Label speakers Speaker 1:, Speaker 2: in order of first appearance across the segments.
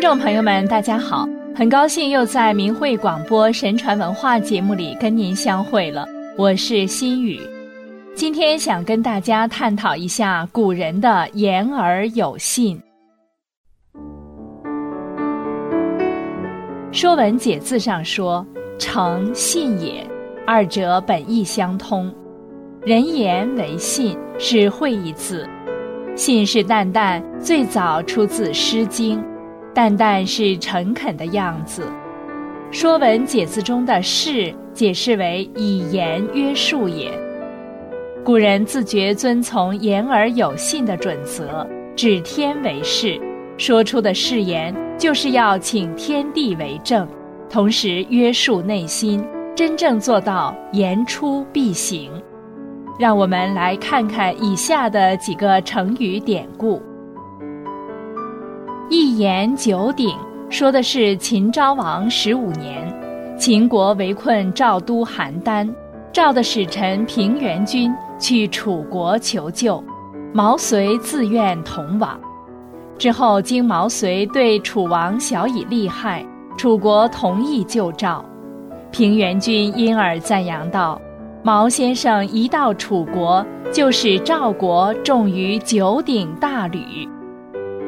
Speaker 1: 听众朋友们，大家好，很高兴又在明慧广播神传文化节目里跟您相会了，我是心雨。今天想跟大家探讨一下古人的言而有信。《说文解字》上说：“诚信也，二者本意相通。人言为信，是会意字。信是淡淡，最早出自《诗经》。”淡淡是诚恳的样子，《说文解字》中的“是”解释为以言约束也。古人自觉遵从言而有信的准则，指天为誓，说出的誓言就是要请天地为证，同时约束内心，真正做到言出必行。让我们来看看以下的几个成语典故。一言九鼎，说的是秦昭王十五年，秦国围困赵都邯郸，赵的使臣平原君去楚国求救，毛遂自愿同往。之后经毛遂对楚王晓以利害，楚国同意救赵。平原君因而赞扬道：“毛先生一到楚国，就使赵国重于九鼎大吕。”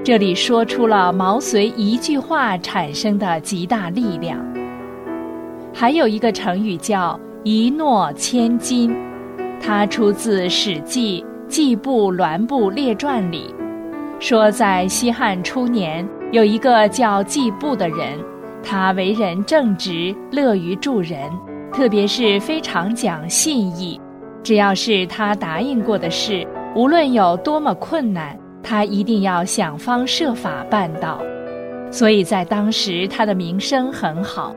Speaker 1: 这里说出了毛遂一句话产生的极大力量。还有一个成语叫“一诺千金”，它出自《史记·季布栾布列传》里，说在西汉初年，有一个叫季布的人，他为人正直，乐于助人，特别是非常讲信义，只要是他答应过的事，无论有多么困难。他一定要想方设法办到，所以在当时他的名声很好。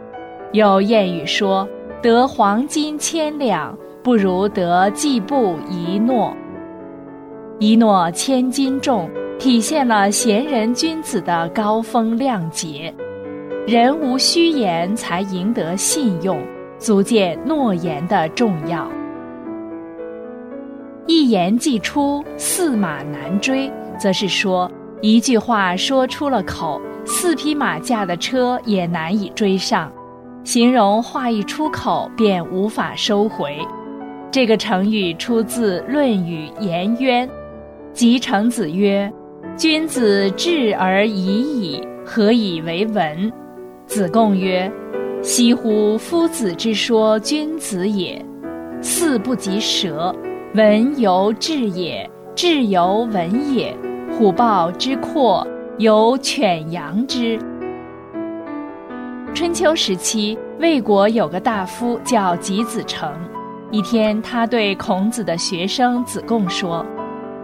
Speaker 1: 有谚语说：“得黄金千两，不如得季布一诺。”一诺千金重，体现了贤人君子的高风亮节。人无虚言，才赢得信用，足见诺言的重要。一言既出，驷马难追。则是说，一句话说出了口，四匹马驾的车也难以追上，形容话一出口便无法收回。这个成语出自《论语·颜渊》，即成子曰：“君子质而已矣，何以为文？”子贡曰：“惜乎夫子之说君子也！驷不及舌，文犹质也。”志犹文也，虎豹之阔，犹犬羊之。春秋时期，魏国有个大夫叫吉子成。一天，他对孔子的学生子贡说：“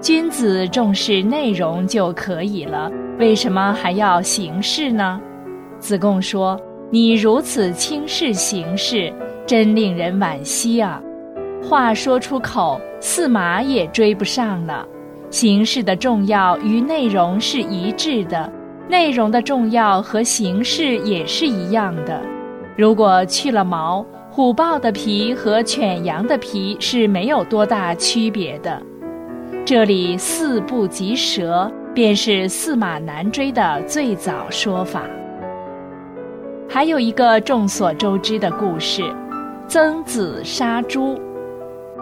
Speaker 1: 君子重视内容就可以了，为什么还要形式呢？”子贡说：“你如此轻视形式，真令人惋惜啊！”话说出口，驷马也追不上了。形式的重要与内容是一致的，内容的重要和形式也是一样的。如果去了毛，虎豹的皮和犬羊的皮是没有多大区别的。这里“驷不及舌”便是“驷马难追”的最早说法。还有一个众所周知的故事：曾子杀猪。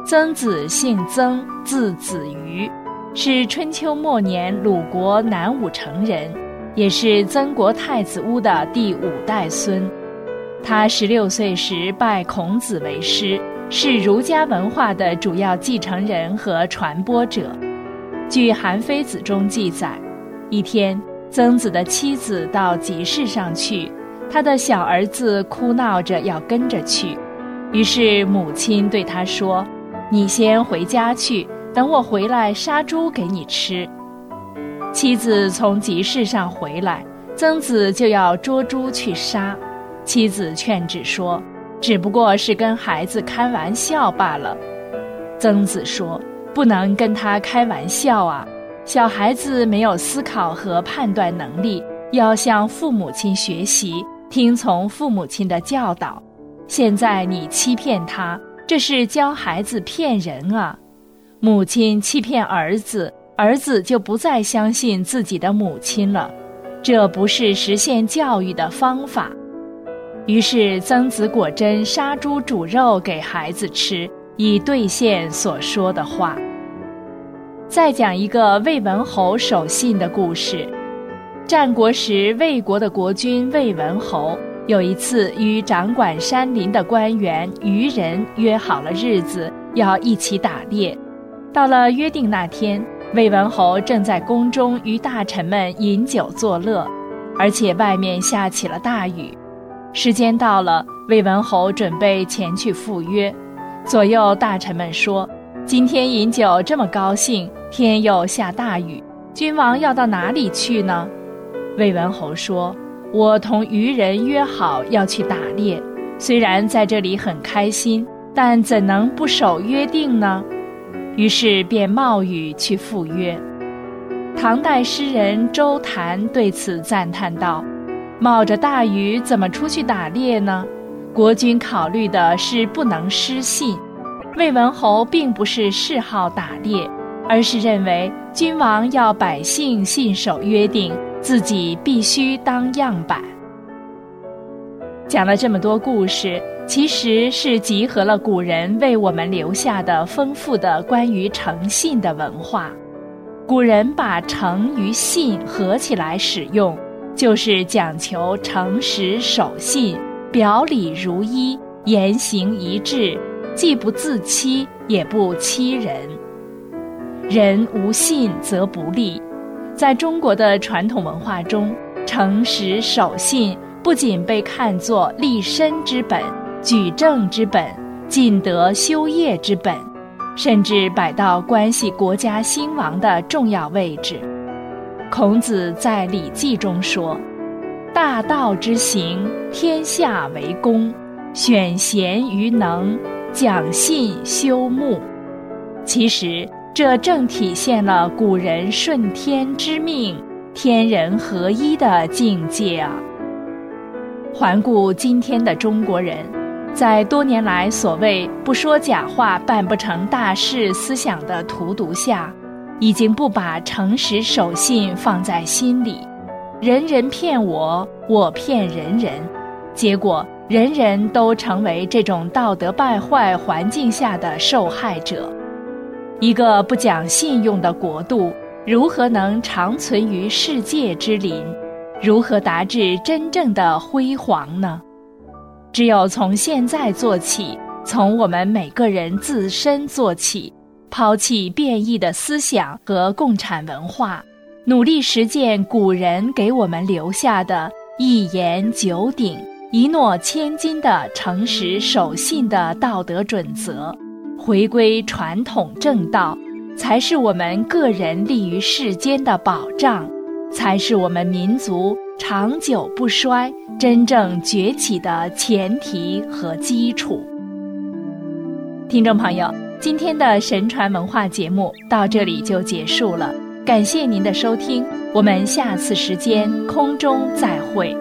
Speaker 1: 曾子姓曾，字子瑜，是春秋末年鲁国南武城人，也是曾国太子屋的第五代孙。他十六岁时拜孔子为师，是儒家文化的主要继承人和传播者。据《韩非子》中记载，一天，曾子的妻子到集市上去，他的小儿子哭闹着要跟着去，于是母亲对他说。你先回家去，等我回来杀猪给你吃。妻子从集市上回来，曾子就要捉猪去杀。妻子劝止说：“只不过是跟孩子开玩笑罢了。”曾子说：“不能跟他开玩笑啊！小孩子没有思考和判断能力，要向父母亲学习，听从父母亲的教导。现在你欺骗他。”这是教孩子骗人啊！母亲欺骗儿子，儿子就不再相信自己的母亲了。这不是实现教育的方法。于是曾子果真杀猪煮肉给孩子吃，以兑现所说的话。再讲一个魏文侯守信的故事。战国时，魏国的国君魏文侯有一次与掌管山林的官员渔人约好了日子，要一起打猎。到了约定那天，魏文侯正在宫中与大臣们饮酒作乐，而且外面下起了大雨。时间到了，魏文侯准备前去赴约。左右大臣们说：“今天饮酒这么高兴，天又下大雨，君王要到哪里去呢？”魏文侯说：“我同渔人约好要去打猎，虽然在这里很开心，但怎能不守约定呢？”于是便冒雨去赴约。唐代诗人周谭对此赞叹道。冒着大雨怎么出去打猎呢？国君考虑的是不能失信。魏文侯并不是嗜好打猎，而是认为君王要百姓信守约定，自己必须当样板。讲了这么多故事，其实是集合了古人为我们留下的丰富的关于诚信的文化。古人把诚与信合起来使用。就是讲求诚实守信，表里如一，言行一致，既不自欺，也不欺人。人无信则不立。在中国的传统文化中，诚实守信不仅被看作立身之本、举政之本、尽德修业之本，甚至摆到关系国家兴亡的重要位置。孔子在《礼记》中说：“大道之行，天下为公；选贤于能，讲信修睦。”其实，这正体现了古人顺天之命、天人合一的境界啊！环顾今天的中国人，在多年来所谓“不说假话，办不成大事”思想的荼毒下，已经不把诚实守信放在心里，人人骗我，我骗人人，结果人人都成为这种道德败坏环境下的受害者。一个不讲信用的国度，如何能长存于世界之林？如何达至真正的辉煌呢？只有从现在做起，从我们每个人自身做起。抛弃变异的思想和共产文化，努力实践古人给我们留下的一言九鼎、一诺千金的诚实守信的道德准则，回归传统正道，才是我们个人立于世间的保障，才是我们民族长久不衰、真正崛起的前提和基础。听众朋友。今天的神传文化节目到这里就结束了，感谢您的收听，我们下次时间空中再会。